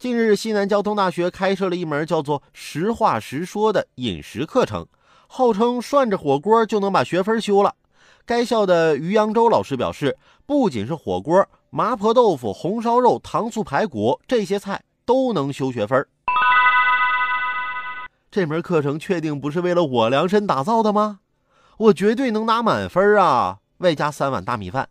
近日，西南交通大学开设了一门叫做实话实说的饮食课程，号称涮着火锅就能把学分修了。该校的于扬州老师表示，不仅是火锅、麻婆豆腐、红烧肉、糖醋排骨，这些菜都能修学分。这门课程确定不是为了我量身打造的吗？我绝对能拿满分啊，外加三碗大米饭。